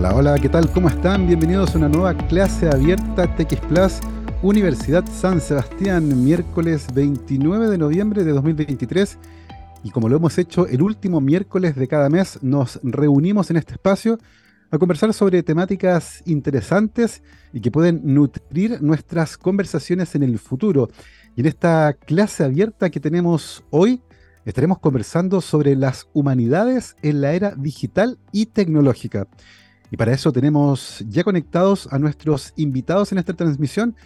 Hola, hola, ¿qué tal? ¿Cómo están? Bienvenidos a una nueva clase abierta TX Universidad San Sebastián, miércoles 29 de noviembre de 2023. Y como lo hemos hecho el último miércoles de cada mes, nos reunimos en este espacio a conversar sobre temáticas interesantes y que pueden nutrir nuestras conversaciones en el futuro. Y en esta clase abierta que tenemos hoy, estaremos conversando sobre las humanidades en la era digital y tecnológica. Y para eso tenemos ya conectados a nuestros invitados en esta transmisión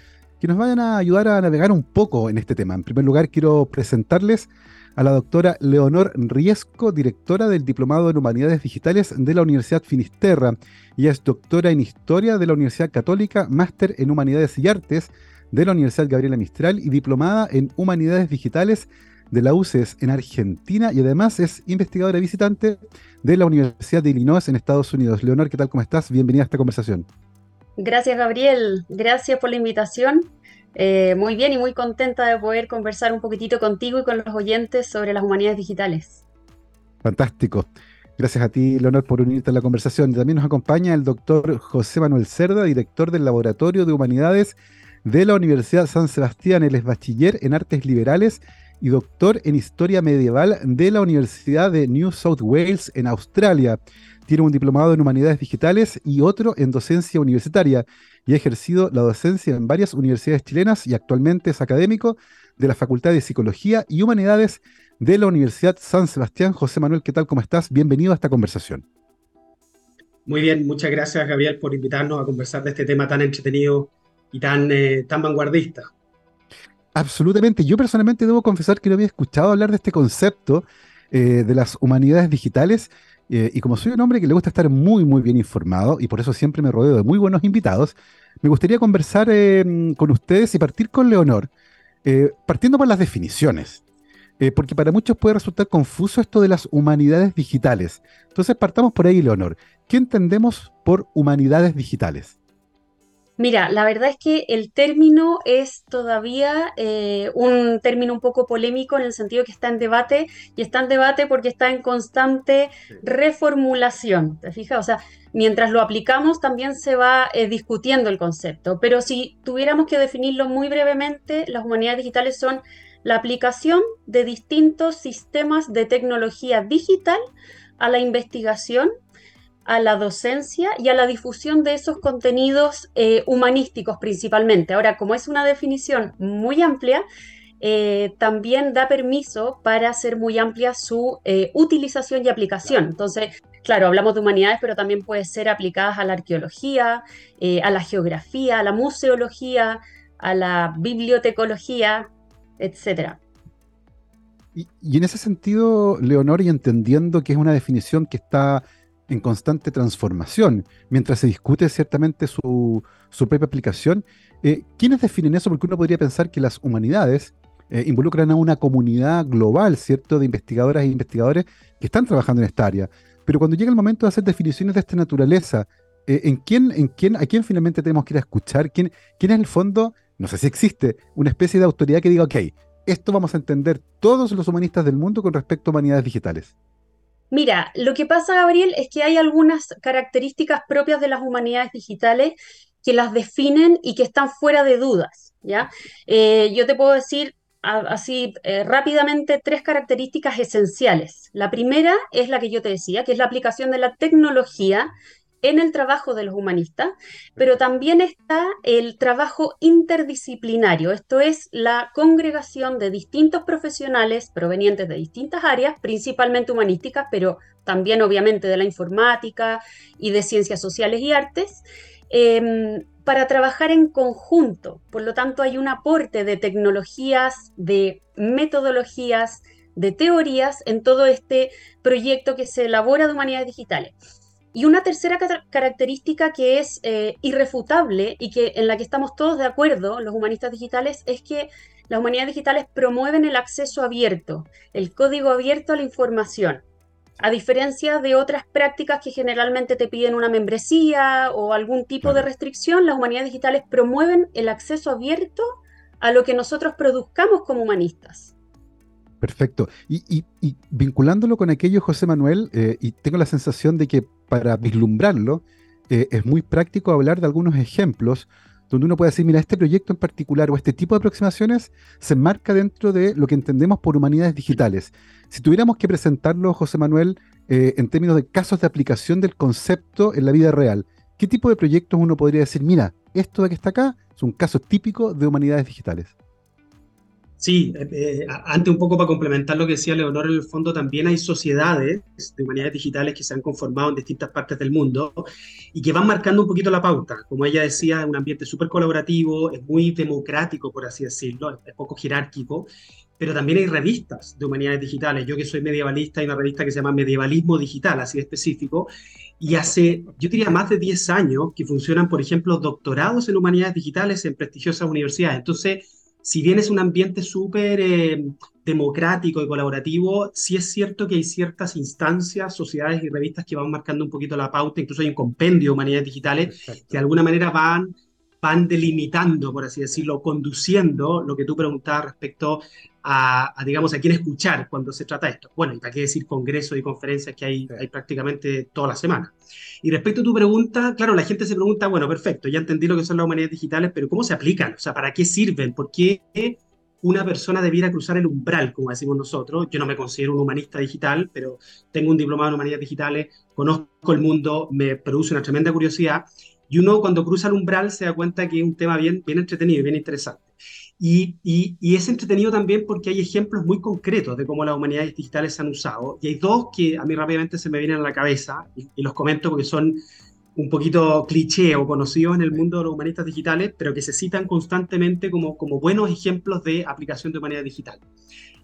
que nos vayan a ayudar a navegar un poco en este tema. En primer lugar, quiero presentarles a la doctora Leonor Riesco, directora del Diplomado en Humanidades Digitales de la Universidad Finisterra. Ella es doctora en Historia de la Universidad Católica, máster en Humanidades y Artes de la Universidad Gabriela Mistral y diplomada en Humanidades Digitales de la UCES en Argentina y además es investigadora visitante de la Universidad de Illinois en Estados Unidos. Leonor, ¿qué tal? ¿Cómo estás? Bienvenida a esta conversación. Gracias, Gabriel. Gracias por la invitación. Eh, muy bien y muy contenta de poder conversar un poquitito contigo y con los oyentes sobre las humanidades digitales. Fantástico. Gracias a ti, Leonor, por unirte a la conversación. También nos acompaña el doctor José Manuel Cerda, director del Laboratorio de Humanidades de la Universidad San Sebastián. Él es bachiller en Artes Liberales y doctor en Historia Medieval de la Universidad de New South Wales en Australia. Tiene un diplomado en Humanidades Digitales y otro en Docencia Universitaria y ha ejercido la docencia en varias universidades chilenas y actualmente es académico de la Facultad de Psicología y Humanidades de la Universidad San Sebastián. José Manuel, ¿qué tal? ¿Cómo estás? Bienvenido a esta conversación. Muy bien, muchas gracias Gabriel por invitarnos a conversar de este tema tan entretenido y tan, eh, tan vanguardista. Absolutamente. Yo personalmente debo confesar que no había escuchado hablar de este concepto eh, de las humanidades digitales eh, y como soy un hombre que le gusta estar muy, muy bien informado, y por eso siempre me rodeo de muy buenos invitados, me gustaría conversar em, con ustedes y partir con Leonor, eh, partiendo por las definiciones, porque para muchos puede resultar confuso esto de las humanidades digitales. Entonces partamos por ahí, Leonor. ¿Qué entendemos por humanidades digitales? Mira, la verdad es que el término es todavía eh, un término un poco polémico en el sentido que está en debate y está en debate porque está en constante reformulación. ¿Te fijas? O sea, mientras lo aplicamos también se va eh, discutiendo el concepto. Pero si tuviéramos que definirlo muy brevemente, las humanidades digitales son la aplicación de distintos sistemas de tecnología digital a la investigación a la docencia y a la difusión de esos contenidos eh, humanísticos principalmente. Ahora, como es una definición muy amplia, eh, también da permiso para hacer muy amplia su eh, utilización y aplicación. Entonces, claro, hablamos de humanidades, pero también puede ser aplicadas a la arqueología, a la geografía, a la museología, a la bibliotecología, etc. Y, y en ese sentido, Leonor, y entendiendo que es una definición que está en constante transformación, mientras se discute ciertamente su, propia aplicación. Eh, ¿Quiénes definen eso? Porque uno podría pensar que las humanidades eh, involucran a una comunidad global, ¿cierto?, de investigadoras e investigadores que están trabajando en esta área. Pero cuando llega el momento de hacer definiciones de esta naturaleza, eh, ¿en quién, en quién, ¿a quién finalmente tenemos que ir a escuchar? ¿Quién, ¿Quién es el fondo? No sé si existe una especie de autoridad que diga, ok, esto vamos a entender todos los humanistas del mundo con respecto a humanidades digitales. Mira, lo que pasa, Gabriel, es que hay algunas características propias de las humanidades digitales que las definen y que están fuera de dudas, ¿ya? Eh, yo te puedo decir así eh, rápidamente tres características esenciales. La primera es la que yo te decía, que es la aplicación de la tecnología en el trabajo de los humanistas, pero también está el trabajo interdisciplinario, esto es la congregación de distintos profesionales provenientes de distintas áreas, principalmente humanísticas, pero también obviamente de la informática y de ciencias sociales y artes, em, para trabajar en conjunto. Por lo tanto, hay un aporte de tecnologías, de metodologías, de teorías en todo este proyecto que se elabora de humanidades digitales. Y una tercera característica que es eh, irrefutable y que en la que estamos todos de acuerdo, los humanistas digitales, es que las humanidades digitales promueven el acceso abierto, el código abierto a la información. A diferencia de otras prácticas que generalmente te piden una membresía o algún tipo de restricción, las humanidades digitales promueven el acceso abierto a lo que nosotros produzcamos como humanistas. Perfecto. Y, vinculándolo con aquello, José Manuel, eh, y tengo la sensación de que para vislumbrarlo, eh, es muy práctico hablar de algunos ejemplos donde uno puede decir, mira, este proyecto en particular o este tipo de aproximaciones se enmarca dentro de lo que entendemos por humanidades digitales. Si tuviéramos que presentarlo, José Manuel, eh, en términos de casos de aplicación del concepto en la vida real, ¿qué tipo de proyectos uno podría decir, mira, esto de que está acá es un caso típico de humanidades digitales? Sí, eh, antes un poco para complementar lo que decía Leonor, en el fondo también hay sociedades de humanidades digitales que se han conformado en distintas partes del mundo y que van marcando un poquito la pauta. Como ella decía, es un ambiente súper colaborativo, es muy democrático, por así decirlo, es poco jerárquico, pero también hay revistas de humanidades digitales. Yo que soy medievalista, hay una revista que se llama Medievalismo Digital, así de específico, y hace, yo diría, más de 10 años que funcionan, por ejemplo, doctorados en humanidades digitales en prestigiosas universidades. Entonces, si bien es un ambiente súper eh, democrático y colaborativo, sí es cierto que hay ciertas instancias, sociedades y revistas que van marcando un poquito la pauta, incluso hay un compendio de humanidades digitales que de alguna manera van, van delimitando, por así decirlo, conduciendo lo que tú preguntabas respecto a, digamos, a quién escuchar cuando se trata esto. Bueno, y para qué decir congresos y conferencias que hay, hay prácticamente toda la semana. Y respecto a tu pregunta, claro, la gente se pregunta, bueno, perfecto, ya entendí lo que son las humanidades digitales, pero ¿cómo se aplican? O sea, ¿para qué sirven? ¿Por qué una persona debiera cruzar el umbral, como decimos nosotros? Yo no me considero un humanista digital, pero tengo un diplomado en humanidades digitales, conozco el mundo, me produce una tremenda curiosidad. Y uno cuando cruza el umbral se da cuenta que es un tema bien, bien entretenido y bien interesante. Y, y, es entretenido también porque hay ejemplos muy concretos de cómo las humanidades digitales se han usado. Y hay dos que a mí rápidamente se me vienen a la cabeza y, los comento porque son un poquito cliché o conocidos en el mundo de los humanistas digitales, pero que se citan constantemente como, como buenos ejemplos de aplicación de humanidad digital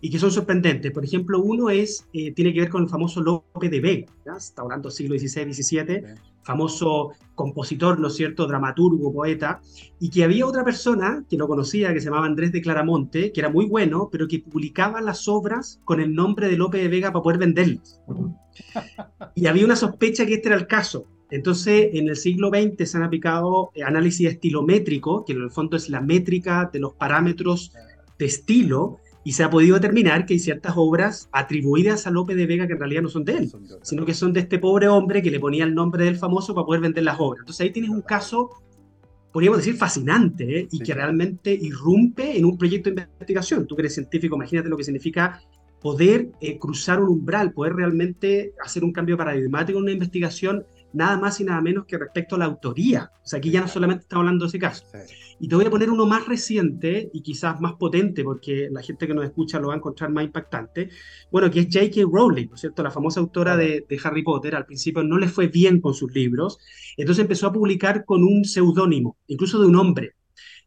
y que son sorprendentes. Por ejemplo, uno es, eh, tiene que ver con el famoso Lope de Vega, está hablando siglo XVI, XVII, famoso compositor, ¿no es cierto?, dramaturgo, poeta, y que había otra persona que lo conocía, que se llamaba Andrés de Claramonte, que era muy bueno, pero que publicaba las obras con el nombre de Lope de Vega para poder venderlas. Y había una sospecha que este era el caso. Entonces, en el siglo XX se han aplicado eh, análisis estilométrico, que en el fondo es la métrica de los parámetros de estilo, y se ha podido determinar que hay ciertas obras atribuidas a Lope de Vega que en realidad no son de él, sino que son de este pobre hombre que le ponía el nombre del famoso para poder vender las obras. Entonces ahí tienes un caso, podríamos decir, fascinante ¿eh? y que realmente irrumpe en un proyecto de investigación. Tú que eres científico, imagínate lo que significa poder eh, cruzar un umbral, poder realmente hacer un cambio paradigmático en una investigación nada más y nada menos que respecto a la autoría. O sea, aquí ya no solamente estamos hablando de ese caso. Y te voy a poner uno más reciente y quizás más potente, porque la gente que nos escucha lo va a encontrar más impactante. Bueno, que es J.K. Rowling, ¿no es cierto? La famosa autora de, de, Harry Potter. Al principio no le fue bien con sus libros, entonces empezó a publicar con un seudónimo, incluso de un hombre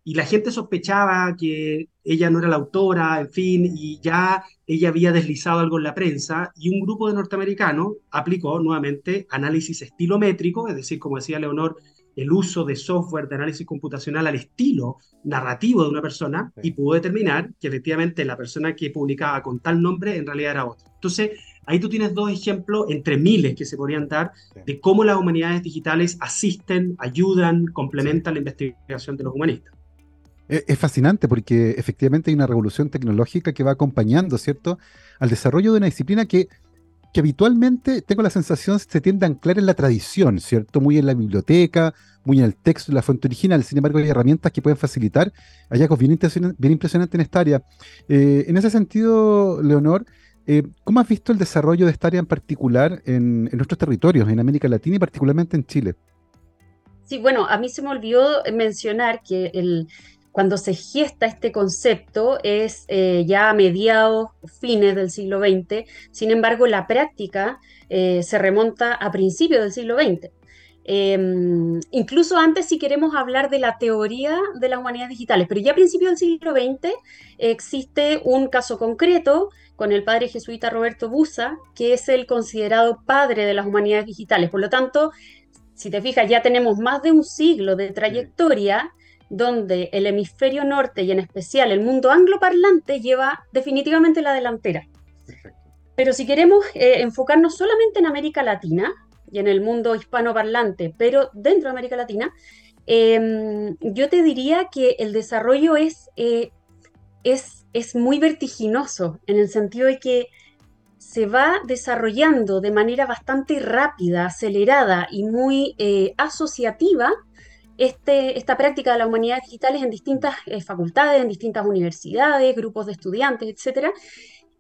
y la gente sospechaba que ella no era la autora, en fin, y ya ella había deslizado algo en la prensa, y un grupo de norteamericanos aplicó nuevamente análisis estilométrico, es decir, como decía Leonor, el uso de software de análisis computacional al estilo narrativo de una persona, y pudo determinar que efectivamente la persona que publicaba con tal nombre en realidad era otra. Entonces, ahí tú tienes dos ejemplos entre miles que se podrían dar de cómo las humanidades digitales asisten, ayudan, complementan la investigación de los humanistas. Es fascinante porque efectivamente hay una revolución tecnológica que va acompañando, ¿cierto?, al desarrollo de una disciplina que, que habitualmente, tengo la sensación, se tiende a anclar en la tradición, ¿cierto? Muy en la biblioteca, muy en el texto, en la fuente original. Sin embargo, hay herramientas que pueden facilitar hallazgos bien, bien impresionantes en esta área. Eh, en ese sentido, Leonor, eh, ¿cómo has visto el desarrollo de esta área en particular en, en nuestros territorios, en América Latina y particularmente en Chile? Sí, bueno, a mí se me olvidó mencionar que el, cuando se gesta este concepto es eh, ya a mediados, fines del siglo XX, sin embargo la práctica eh, se remonta a principios del siglo XX. Em, incluso antes si queremos hablar de la teoría de las humanidades digitales, pero ya a principios del siglo XX existe un caso concreto con el padre jesuita Roberto Busa, que es el considerado padre de las humanidades digitales. Por lo tanto, si te fijas, ya tenemos más de un siglo de trayectoria donde el hemisferio norte y en especial el mundo angloparlante lleva definitivamente la delantera. Pero si queremos eh, enfocarnos solamente en América Latina y en el mundo hispanoparlante, pero dentro de América Latina, em, yo te diría que el desarrollo es, eh, es, es muy vertiginoso en el sentido de que se va desarrollando de manera bastante rápida, acelerada y muy eh, asociativa este, esta práctica de las humanidades digitales en distintas eh, facultades, en distintas universidades, grupos de estudiantes, etc.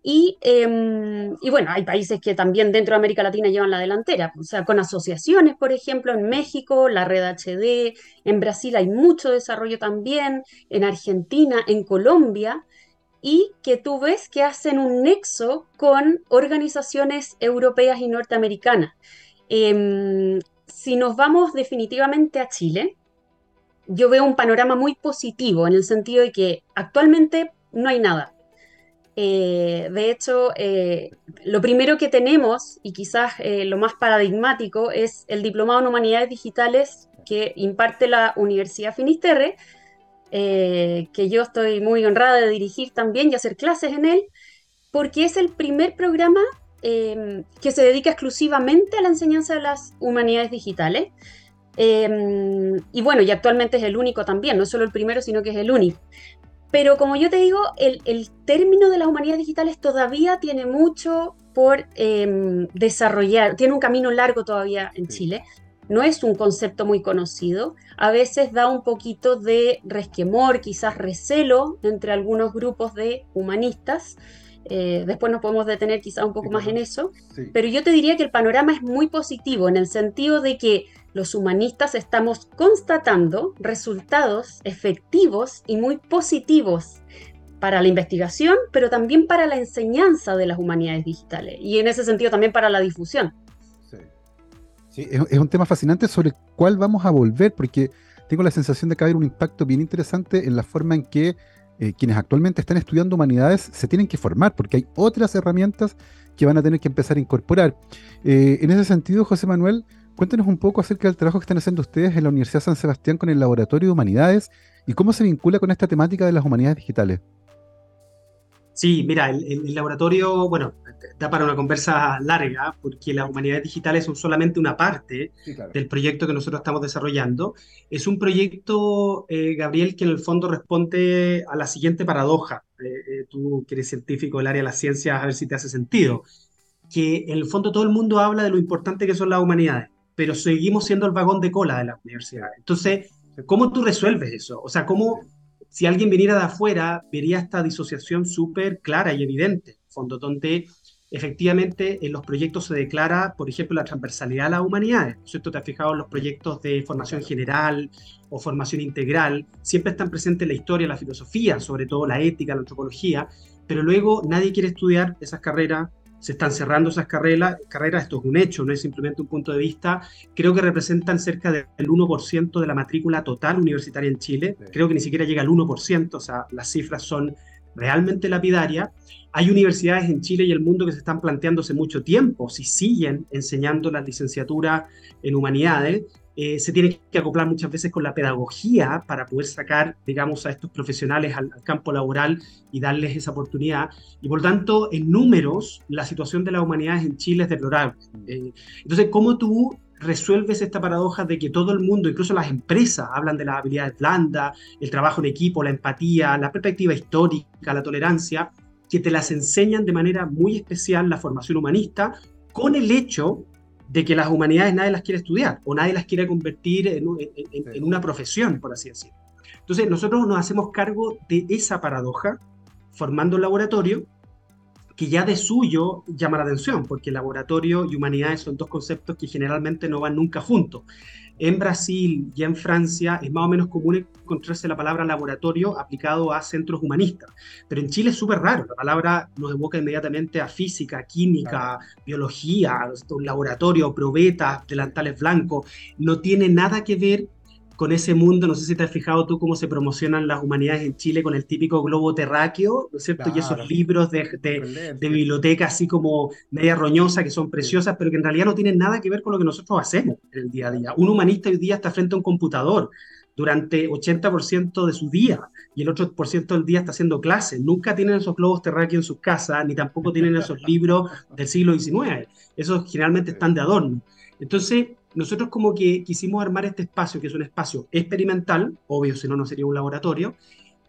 Em, y, bueno, hay países que también dentro de América Latina llevan la delantera, o sea, con asociaciones, por ejemplo, en México, la red HD, en Brasil hay mucho desarrollo también, en Argentina, en Colombia, y que tú ves que hacen un nexo con organizaciones europeas y norteamericanas. Em, si nos vamos definitivamente a Chile, yo veo un panorama muy positivo en el sentido de que actualmente no hay nada. Eh, de hecho, eh, lo primero que tenemos, y quizás eh, lo más paradigmático, es el Diplomado en Humanidades Digitales que imparte la Universidad Finisterre, que yo estoy muy honrada de dirigir también y hacer clases en él, porque es el primer programa que se dedica exclusivamente a la enseñanza de las humanidades digitales. Em, y bueno, y actualmente es el único también, no solo el primero, sino que es el único. Pero como yo te digo, el, término de las humanidades digitales todavía tiene mucho por em, desarrollar, tiene un camino largo todavía en Chile. No es un concepto muy conocido, a veces da un poquito de resquemor, quizás recelo entre algunos grupos de humanistas, eh, después nos podemos detener quizás un poco más en eso, pero yo te diría que el panorama es muy positivo en el sentido de que los humanistas estamos constatando resultados efectivos y muy positivos para la investigación, pero también para la enseñanza de las humanidades digitales y en ese sentido también para la difusión. Sí, es, un tema fascinante sobre el cual vamos a volver porque tengo la sensación de que va a haber un impacto bien interesante en la forma en que eh, quienes actualmente están estudiando humanidades se tienen que formar porque hay otras herramientas que van a tener que empezar a incorporar. Eh, en ese sentido, José Manuel, Cuéntenos un poco acerca del trabajo que están haciendo ustedes en la Universidad San Sebastián con el Laboratorio de Humanidades y cómo se vincula con esta temática de las humanidades digitales. Sí, mira, el, laboratorio, bueno, da para una conversa larga, porque las humanidades digitales son solamente una parte del proyecto que nosotros estamos desarrollando. Es un proyecto, eh, Gabriel, que en el fondo responde a la siguiente paradoja. Eh, eh, tú que eres científico del área de las ciencias, a ver si te hace sentido. Que en el fondo todo el mundo habla de lo importante que son las humanidades pero seguimos siendo el vagón de cola de la universidad. Entonces, ¿cómo tú resuelves eso? O sea, ¿cómo si alguien viniera de afuera vería esta disociación súper clara y evidente, fondo, donde efectivamente en los proyectos se declara, por ejemplo, la transversalidad a las humanidades, ¿cierto? Te has fijado en los proyectos de formación general o formación integral, siempre están presentes la historia, la filosofía, sobre todo la ética, la antropología, pero luego nadie quiere estudiar esas carreras se están cerrando esas carreras, carreras, esto es un hecho, no es simplemente un punto de vista, creo que representan cerca del 1% de la matrícula total universitaria en Chile, creo que ni siquiera llega al 1%, o sea, las cifras son realmente lapidarias. Hay universidades en Chile y el mundo que se están planteando hace mucho tiempo si siguen enseñando la licenciatura en humanidades eh, se tiene que acoplar muchas veces con la pedagogía para poder sacar, digamos, a estos profesionales al, campo laboral y darles esa oportunidad. Y por tanto, en números, la situación de las humanidades en Chile es deplorable. Eh, entonces, ¿cómo tú resuelves esta paradoja de que todo el mundo, incluso las empresas, hablan de las habilidades blandas, el trabajo en equipo, la empatía, la perspectiva histórica, la tolerancia, que te las enseñan de manera muy especial la formación humanista, con el hecho de que las humanidades nadie las quiere estudiar o nadie las quiere convertir en, una profesión, por así decirlo. Entonces, nosotros nos hacemos cargo de esa paradoja formando un laboratorio que ya de suyo llama la atención, porque laboratorio y humanidades son dos conceptos que generalmente no van nunca juntos. En Brasil y en Francia es más o menos común encontrarse la palabra laboratorio aplicado a centros humanistas, pero en Chile es súper raro. La palabra nos evoca inmediatamente a física, química, biología, un laboratorio, probetas, delantales blancos. No tiene nada que ver con ese mundo, no sé si te has fijado tú cómo se promocionan las humanidades en Chile con el típico globo terráqueo, ¿no es cierto? y esos libros de, de, biblioteca así como media roñosa que son preciosas, pero que en realidad no tienen nada que ver con lo que nosotros hacemos en el día a día. Un humanista hoy día está frente a un computador durante 80% de su día y el otro por ciento del día está haciendo clases. Nunca tienen esos globos terráqueos en sus casas, ni tampoco tienen esos libros del siglo XIX. Esos generalmente están de adorno. Entonces, nosotros como que quisimos armar este espacio, que es un espacio experimental, obvio, si no, no sería un laboratorio,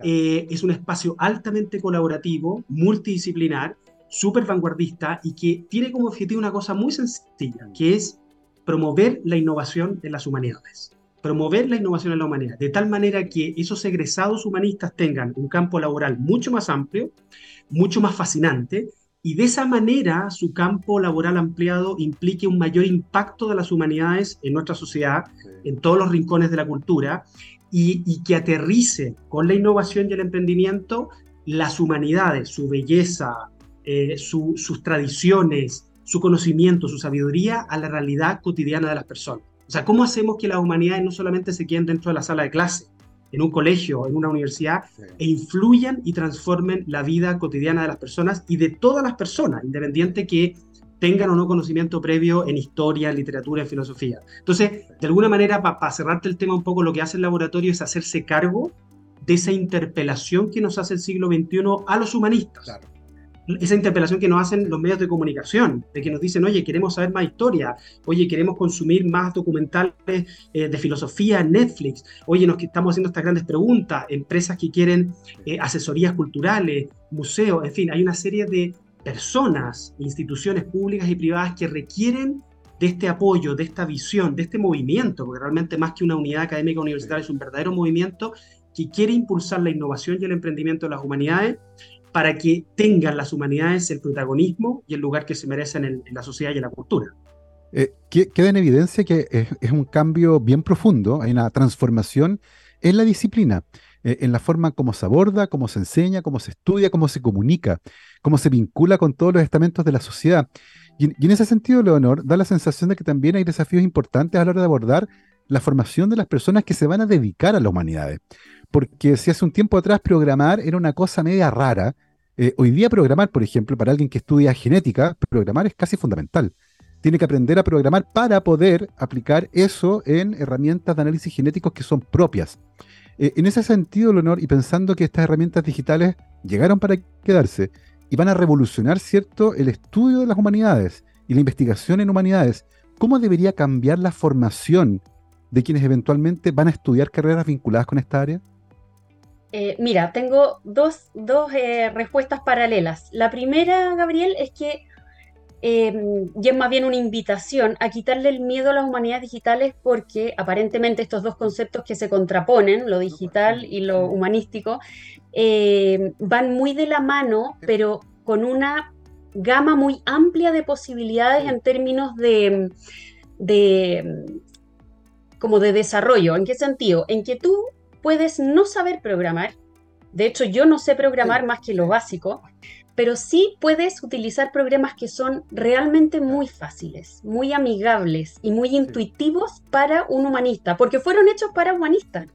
eh, es un espacio altamente colaborativo, multidisciplinar, súper vanguardista y que tiene como objetivo una cosa muy sencilla, que es promover la innovación en las humanidades. Promover la innovación en la humanidad, de tal manera que esos egresados humanistas tengan un campo laboral mucho más amplio, mucho más fascinante, y de esa manera su campo laboral ampliado implique un mayor impacto de las humanidades en nuestra sociedad, en todos los rincones de la cultura, y, que aterrice con la innovación y el emprendimiento las humanidades, su belleza, eh, sus tradiciones, su conocimiento, su sabiduría a la realidad cotidiana de las personas. O sea, ¿cómo hacemos que las humanidades no solamente se queden dentro de la sala de clase, en un colegio, en una universidad, e influyan y transformen la vida cotidiana de las personas y de todas las personas, independiente que tengan o no conocimiento previo en historia, en literatura, en filosofía. Entonces, de alguna manera, para cerrarte el tema un poco, lo que hace el laboratorio es hacerse cargo de esa interpelación que nos hace el siglo XXI a los humanistas. Esa interpelación que nos hacen los medios de comunicación, de que nos dicen, oye, queremos saber más historia, oye, queremos consumir más documentales eh, de filosofía en Netflix, oye, nos estamos haciendo estas grandes preguntas, empresas que quieren eh, asesorías culturales, museos, en fin, hay una serie de personas, instituciones públicas y privadas que requieren de este apoyo, de esta visión, de este movimiento, porque realmente más que una unidad académica universitaria es un verdadero movimiento que quiere impulsar la innovación y el emprendimiento de las humanidades para que tengan las humanidades el protagonismo y el lugar que se merecen en, la sociedad y en la cultura. Eh, queda en evidencia que es, un cambio bien profundo, hay una transformación en la disciplina, eh, en la forma como se aborda, cómo se enseña, cómo se estudia, cómo se comunica, cómo se vincula con todos los estamentos de la sociedad. Y, y en ese sentido, Leonor, da la sensación de que también hay desafíos importantes a la hora de abordar la formación de las personas que se van a dedicar a las humanidades porque si hace un tiempo atrás programar era una cosa media rara, eh, hoy día programar, por ejemplo, para alguien que estudia genética, programar es casi fundamental. Tiene que aprender a programar para poder aplicar eso en herramientas de análisis genéticos que son propias. Eh, en ese sentido, Leonor, y pensando que estas herramientas digitales llegaron para quedarse y van a revolucionar, ¿cierto?, el estudio de las humanidades y la investigación en humanidades, ¿cómo debería cambiar la formación de quienes eventualmente van a estudiar carreras vinculadas con esta área? Eh, mira, tengo dos, eh, respuestas paralelas. La primera, Gabriel, es que em, y es más bien una invitación a quitarle el miedo a las humanidades digitales porque aparentemente estos dos conceptos que se contraponen, lo digital y lo humanístico, em, van muy de la mano, pero con una gama muy amplia de posibilidades en términos de, de como de desarrollo. ¿En qué sentido? En que tú puedes no saber programar. De hecho, yo no sé programar más que lo básico, pero sí puedes utilizar programas que son realmente muy fáciles, muy amigables y muy intuitivos para un humanista, porque fueron hechos para humanistas.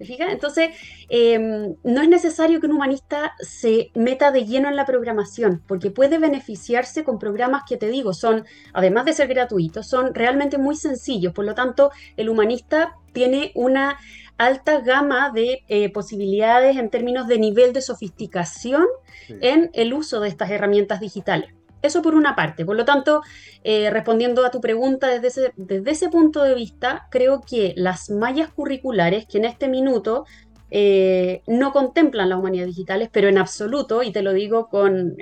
Entonces, em, no es necesario que un humanista se meta de lleno en la programación, porque puede beneficiarse con programas que te digo, son, además de ser gratuitos, son realmente muy sencillos. Por lo tanto, el humanista tiene una alta gama de eh, posibilidades en términos de nivel de sofisticación en el uso de estas herramientas digitales. Eso por una parte. Por lo tanto, eh, respondiendo a tu pregunta desde ese, desde ese punto de vista, creo que las mallas curriculares que en este minuto eh, no contemplan las humanidades digitales, pero en absoluto, y te lo digo con,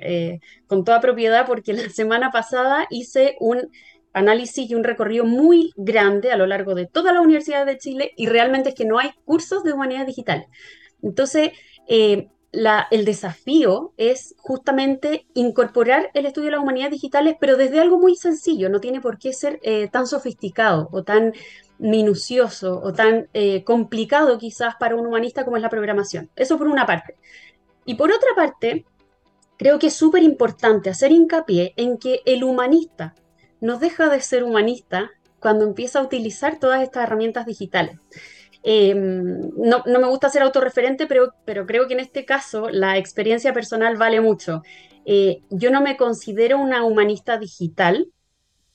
con toda propiedad porque la semana pasada hice un análisis y un recorrido muy grande a lo largo de toda la Universidad de Chile y realmente es que no hay cursos de humanidades digitales. Entonces, eh, el desafío es justamente incorporar el estudio de las humanidades digitales, pero desde algo muy sencillo, no tiene por qué ser eh, tan sofisticado o tan minucioso o tan eh, complicado quizás para un humanista como es la programación. Eso por una parte. Y por otra parte, creo que es súper importante hacer hincapié en que el humanista no deja de ser humanista cuando empieza a utilizar todas estas herramientas digitales. Em, no, me gusta ser autorreferente, pero, creo que en este caso la experiencia personal vale mucho. Eh, yo no me considero una humanista digital,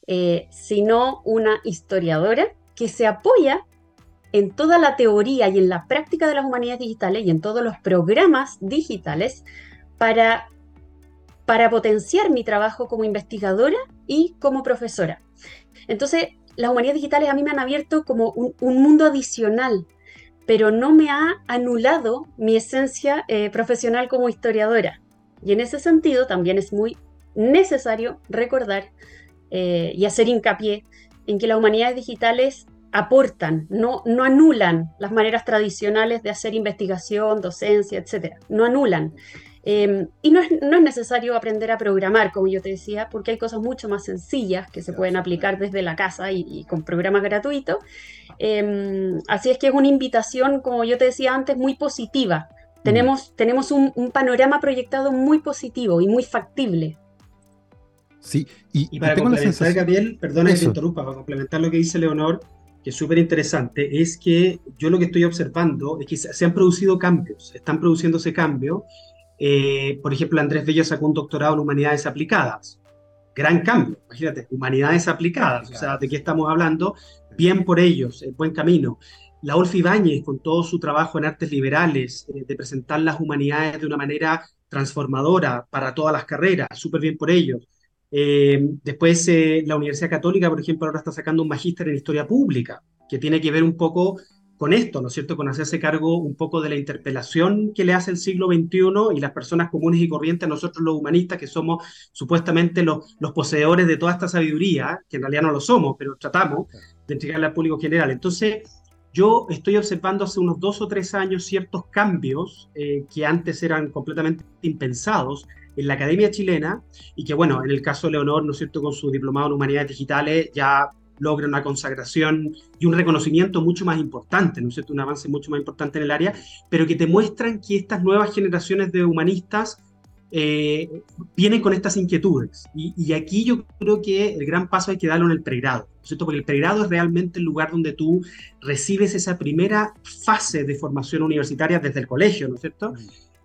eh, sino una historiadora que se apoya en toda la teoría y en la práctica de las humanidades digitales y en todos los programas digitales para para potenciar mi trabajo como investigadora y como profesora. Entonces, las humanidades digitales a mí me han abierto como un, mundo adicional, pero no me ha anulado mi esencia eh, profesional como historiadora. Y en ese sentido también es muy necesario recordar eh, y hacer hincapié en que las humanidades digitales aportan, no, no anulan las maneras tradicionales de hacer investigación, docencia, etc. No anulan. Em, y no es, no es, necesario aprender a programar, como yo te decía, porque hay cosas mucho más sencillas que se pueden aplicar desde la casa y, con programas gratuitos. Em, así es que es una invitación, como yo te decía antes, muy positiva. Mm. Tenemos, tenemos un, panorama proyectado muy positivo y muy factible. Sí, y, para complementar, Gabriel, perdona que te interrumpa, para complementar lo que dice Leonor, que es súper interesante, es que yo lo que estoy observando es que se han producido cambios, están produciéndose cambios. Eh, por ejemplo, Andrés Bello sacó un doctorado en humanidades aplicadas. Gran cambio, imagínate, humanidades aplicadas, o sea, ¿de qué estamos hablando? Bien por ellos, buen camino. La Olfi Ibáñez, con todo su trabajo en artes liberales, eh, de presentar las humanidades de una manera transformadora para todas las carreras, súper bien por ellos. Eh, después, eh, la Universidad Católica, por ejemplo, ahora está sacando un magíster en historia pública, que tiene que ver un poco con esto, ¿no es cierto? Con hacerse cargo un poco de la interpelación que le hace el siglo XXI y las personas comunes y corrientes, nosotros los humanistas, que somos supuestamente los, los poseedores de toda esta sabiduría, que en realidad no lo somos, pero tratamos de entregarla al público general. Entonces, yo estoy observando hace unos dos o tres años ciertos cambios eh, que antes eran completamente impensados en la academia chilena y que, bueno, en el caso de Leonor, ¿no es cierto?, con su diplomado en humanidades digitales ya logra una consagración y un reconocimiento mucho más importante, ¿no es cierto?, un avance mucho más importante en el área, pero que te muestran que estas nuevas generaciones de humanistas eh, vienen con estas inquietudes. Y, aquí yo creo que el gran paso hay que darlo en el pregrado, ¿no es cierto? Porque el pregrado es realmente el lugar donde tú recibes esa primera fase de formación universitaria desde el colegio, ¿no es cierto?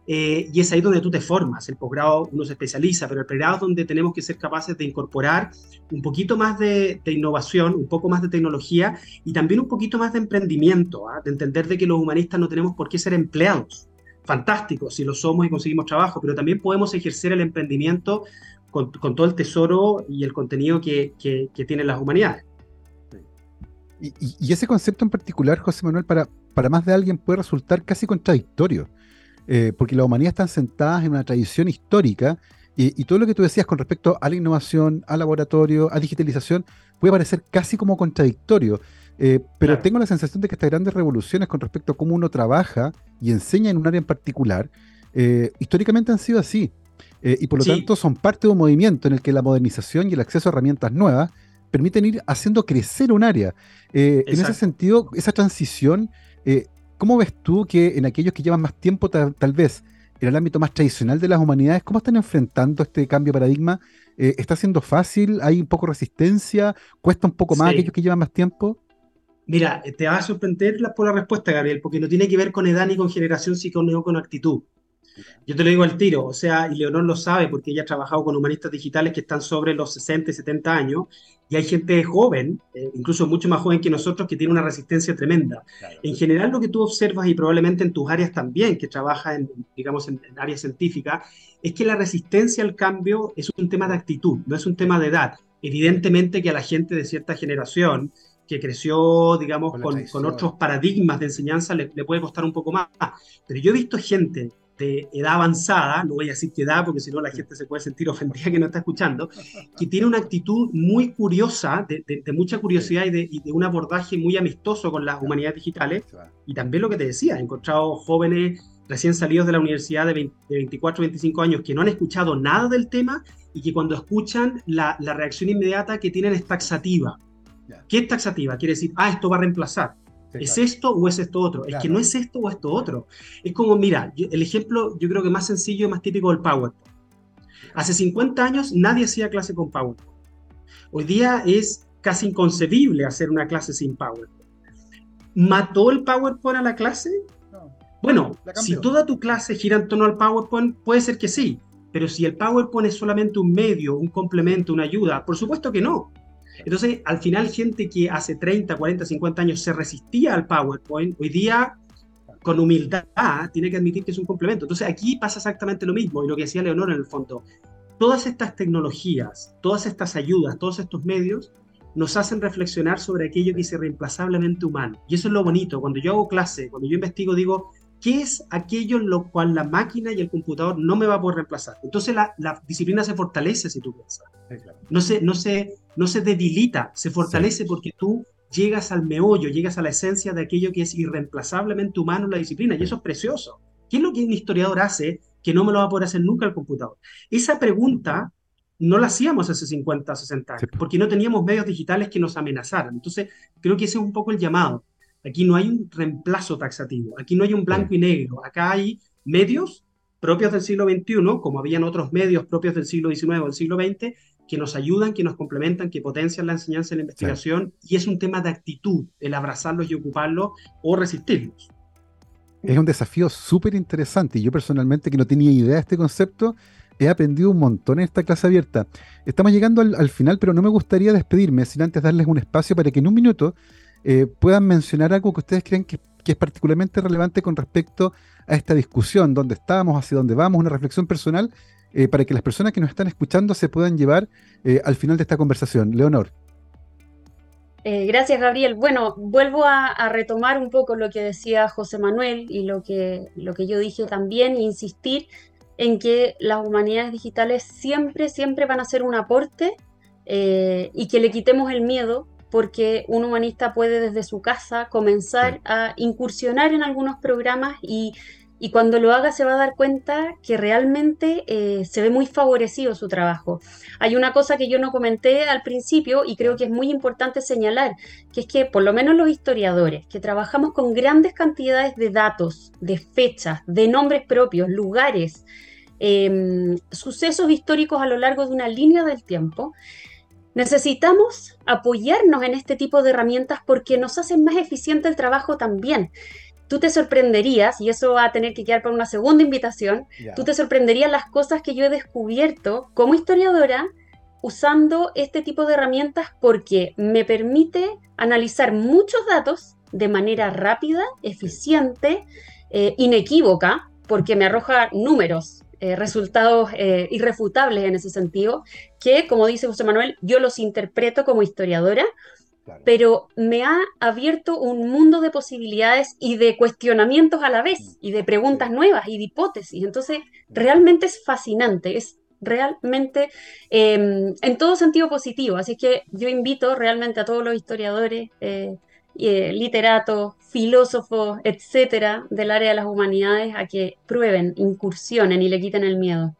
Eh, y es ahí donde tú te formas. El posgrado uno se especializa, pero el pregrado es donde tenemos que ser capaces de incorporar un poquito más de, innovación, un poco más de tecnología y también un poquito más de emprendimiento, ¿ah? de entender de que los humanistas no tenemos por qué ser empleados. Fantástico, si lo somos y conseguimos trabajo, pero también podemos ejercer el emprendimiento con, todo el tesoro y el contenido que, que, tienen las humanidades. Y, y, ese concepto en particular, José Manuel, para, para más de alguien puede resultar casi contradictorio. Eh, porque las humanidades están sentadas en una tradición histórica y, todo lo que tú decías con respecto a la innovación, al laboratorio, a digitalización, puede parecer casi como contradictorio. Eh, pero tengo la sensación de que estas grandes revoluciones con respecto a cómo uno trabaja y enseña en un área en particular, eh, históricamente han sido así. y por lo tanto son parte de un movimiento en el que la modernización y el acceso a herramientas nuevas permiten ir haciendo crecer un área. en ese sentido, esa transición ¿Cómo ves tú que en aquellos que llevan más tiempo, tal, vez en el ámbito más tradicional de las humanidades, cómo están enfrentando este cambio de paradigma? Eh, ¿Está siendo fácil? ¿Hay un poco de resistencia? ¿Cuesta un poco más aquellos que llevan más tiempo? Mira, te va a sorprender por la respuesta, Gabriel, porque no tiene que ver con edad ni con generación, sino con actitud. Yo te lo digo al tiro, o sea, y Leonor lo sabe porque ella ha trabajado con humanistas digitales que están sobre los 60 y 70 años, y hay gente joven, eh, incluso mucho más joven que nosotros, que tiene una resistencia tremenda. En general, lo que tú observas, y probablemente en tus áreas también, que trabajas en, digamos, en, áreas científicas, es que la resistencia al cambio es un tema de actitud, no es un tema de edad. Evidentemente que a la gente de cierta generación, que creció, digamos, con, otros paradigmas de enseñanza, le, le, puede costar un poco más. Pero yo he visto gente de edad avanzada, no voy a decir qué edad porque si no la gente se puede sentir ofendida que no está escuchando, que tiene una actitud muy curiosa, de, mucha curiosidad y de, un abordaje muy amistoso con las humanidades digitales. Y también lo que te decía, he encontrado jóvenes recién salidos de la universidad de, 24, 25 años que no han escuchado nada del tema y que cuando escuchan la, la reacción inmediata que tienen es taxativa. ¿Qué es taxativa? Quiere decir, ah, esto va a reemplazar. ¿Es esto o es esto otro? Es que no es esto o esto otro. Es como, mira, el ejemplo yo creo que más sencillo y más típico del PowerPoint. Hace 50 años nadie hacía clase con PowerPoint. Hoy día es casi inconcebible hacer una clase sin PowerPoint. ¿Mató el PowerPoint a la clase? bueno, si toda tu clase gira en torno al PowerPoint, puede ser que sí, pero si el PowerPoint es solamente un medio, un complemento, una ayuda, por supuesto que no. Entonces, al final, gente que hace 30, 40, 50 años se resistía al PowerPoint, hoy día, con humildad, tiene que admitir que es un complemento. Entonces, aquí pasa exactamente lo mismo, y lo que decía Leonor en el fondo. Todas estas tecnologías, todas estas ayudas, todos estos medios, nos hacen reflexionar sobre aquello que es irreemplazablemente humano. Y eso es lo bonito. Cuando yo hago clase, cuando yo investigo, digo, ¿Qué es aquello en lo cual la máquina y el computador no me va a poder reemplazar? Entonces la, disciplina se fortalece, si tú piensas. No se, no, se, no se debilita, se fortalece porque tú llegas al meollo, llegas a la esencia de aquello que es irreemplazablemente humano en la disciplina, y eso es precioso. ¿Qué es lo que un historiador hace que no me lo va a poder hacer nunca el computador? Esa pregunta no la hacíamos hace 50, 60 años, porque no teníamos medios digitales que nos amenazaran. Entonces, creo que ese es un poco el llamado. Aquí no hay un reemplazo taxativo, aquí no hay un blanco y negro, acá hay medios propios del siglo XXI, como habían otros medios propios del siglo XIX o del siglo XX, que nos ayudan, que nos complementan, que potencian la enseñanza y la investigación, y es un tema de actitud, el abrazarlos y ocuparlos o resistirlos. Es un desafío súper interesante y yo personalmente que no tenía idea de este concepto, he aprendido un montón en esta clase abierta. Estamos llegando al, final, pero no me gustaría despedirme sin antes darles un espacio para que en un minuto eh, puedan mencionar algo que ustedes creen que, es particularmente relevante con respecto a esta discusión, dónde estamos, hacia dónde vamos, una reflexión personal, eh, para que las personas que nos están escuchando se puedan llevar eh, al final de esta conversación. Leonor. gracias, Gabriel. Bueno, vuelvo a, a, retomar un poco lo que decía José Manuel y lo que, lo que yo dije también, insistir en que las humanidades digitales siempre, siempre van a ser un aporte eh, y que le quitemos el miedo porque un humanista puede desde su casa comenzar a incursionar en algunos programas y, cuando lo haga se va a dar cuenta que realmente eh, se ve muy favorecido su trabajo. Hay una cosa que yo no comenté al principio y creo que es muy importante señalar, que es que por lo menos los historiadores, que trabajamos con grandes cantidades de datos, de fechas, de nombres propios, lugares, Em, sucesos históricos a lo largo de una línea del tiempo, necesitamos apoyarnos en este tipo de herramientas porque nos hacen más eficiente el trabajo también. Tú te sorprenderías, y eso va a tener que quedar para una segunda invitación, tú te sorprenderías las cosas que yo he descubierto como historiadora usando este tipo de herramientas porque me permite analizar muchos datos de manera rápida, eficiente, eh, inequívoca, porque me arroja números, eh, resultados eh, irrefutables en ese sentido, que, como dice José Manuel, yo los interpreto como historiadora, pero me ha abierto un mundo de posibilidades y de cuestionamientos a la vez, mm. y de preguntas nuevas y de hipótesis. Entonces, realmente es fascinante, es realmente em, en todo sentido positivo. Así que yo invito realmente a todos los historiadores, eh, eh, literatos, filósofos, etcétera, del área de las humanidades a que prueben, incursionen y le quiten el miedo.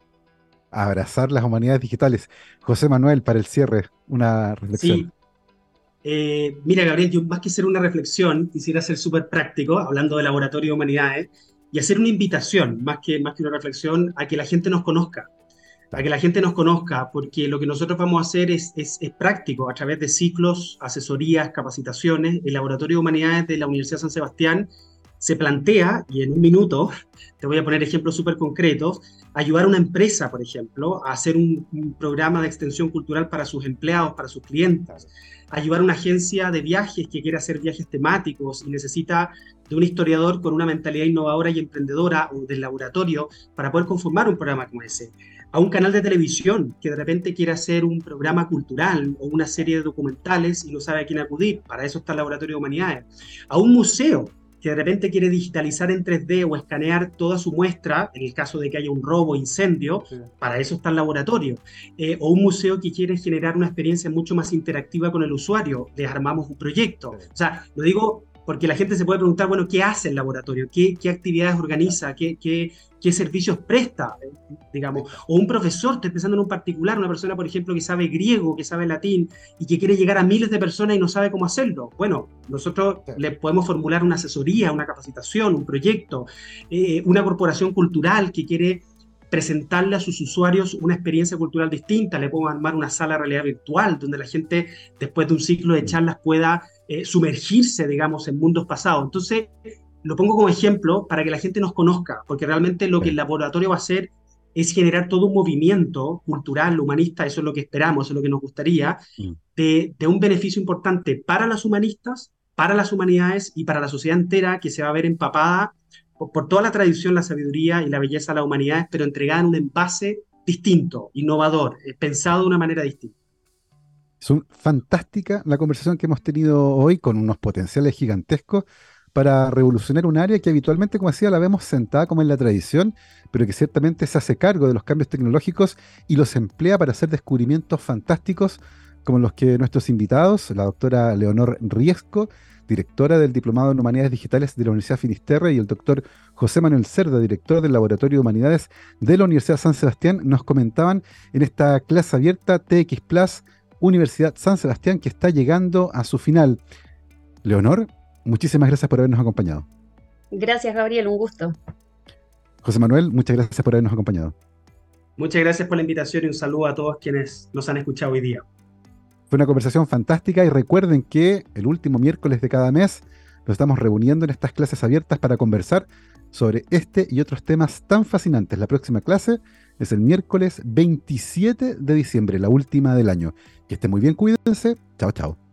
Abrazar las humanidades digitales. José Manuel, para el cierre, una reflexión. Sí. Eh, mira, Gabriel, yo más que hacer una reflexión, quisiera ser súper práctico, hablando de laboratorio de humanidades, y hacer una invitación, más que, más que una reflexión, a que la gente nos conozca para que la gente nos conozca, porque lo que nosotros vamos a hacer es, es, práctico a través de ciclos, asesorías, capacitaciones. El Laboratorio de Humanidades de la Universidad San Sebastián se plantea, y en un minuto te voy a poner ejemplos súper concretos, ayudar a una empresa, por ejemplo, a hacer un, programa de extensión cultural para sus empleados, para sus clientes, ayudar a una agencia de viajes que quiere hacer viajes temáticos y necesita de un historiador con una mentalidad innovadora y emprendedora o del laboratorio para poder conformar un programa como ese. A un canal de televisión que de repente quiere hacer un programa cultural o una serie de documentales y no sabe a quién acudir, para eso está el Laboratorio de Humanidades, a un museo que de repente quiere digitalizar en 3D o escanear toda su muestra, en el caso de que haya un robo, incendio, para eso está el laboratorio. Eh, o un museo que quiere generar una experiencia mucho más interactiva con el usuario, les armamos un proyecto. O sea, lo digo porque la gente se puede preguntar, bueno, ¿qué hace el laboratorio? ¿Qué, qué actividades organiza? ¿Qué, ¿Qué, qué, servicios presta? Digamos, o un profesor, estoy pensando en un particular, una persona, por ejemplo, que sabe griego, que sabe latín y que quiere llegar a miles de personas y no sabe cómo hacerlo. Bueno, nosotros le podemos formular una asesoría, una capacitación, un proyecto, eh, una corporación cultural que quiere presentarle a sus usuarios una experiencia cultural distinta, le podemos armar una sala de realidad virtual donde la gente después de un ciclo de charlas pueda eh, sumergirse, digamos, en mundos pasados. Entonces, lo pongo como ejemplo para que la gente nos conozca, porque realmente lo que el laboratorio va a hacer es generar todo un movimiento cultural, humanista, eso es lo que esperamos, eso es lo que nos gustaría, mm. de, un beneficio importante para las humanistas, para las humanidades y para la sociedad entera que se va a ver empapada por, toda la tradición, la sabiduría y la belleza de las humanidades, pero entregada en un envase distinto, innovador, eh, pensado de una manera distinta. Es fantástica la conversación que hemos tenido hoy con unos potenciales gigantescos para revolucionar un área que habitualmente, como decía, la vemos sentada como en la tradición, pero que ciertamente se hace cargo de los cambios tecnológicos y los emplea para hacer descubrimientos fantásticos como los que nuestros invitados, la doctora Leonor Riesco, directora del Diplomado en Humanidades Digitales de la Universidad Finisterre, y el doctor José Manuel Cerda, director del Laboratorio de Humanidades de la Universidad San Sebastián, nos comentaban en esta clase abierta TX Plus Universidad San Sebastián que está llegando a su final. Leonor, muchísimas gracias por habernos acompañado. Gracias, Gabriel, un gusto. José Manuel, muchas gracias por habernos acompañado. Muchas gracias por la invitación y un saludo a todos quienes nos han escuchado hoy día. Fue una conversación fantástica y recuerden que el último miércoles de cada mes nos estamos reuniendo en estas clases abiertas para conversar sobre este y otros temas tan fascinantes. La próxima clase es el miércoles 27 de diciembre, la última del año. Que estén muy bien, cuídense. Chao, chao.